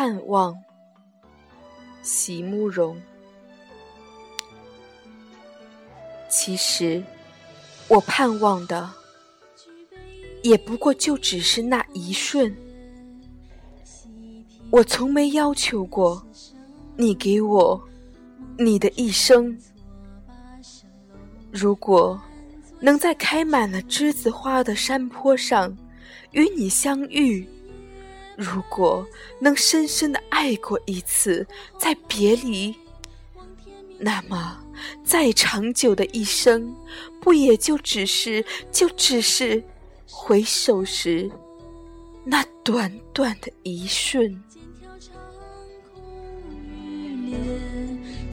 盼望，席慕容。其实，我盼望的，也不过就只是那一瞬。我从没要求过，你给我你的一生。如果能在开满了栀子花的山坡上与你相遇。如果能深深的爱过一次，再别离，那么再长久的一生，不也就只是，就只是回首时。那短短的一瞬。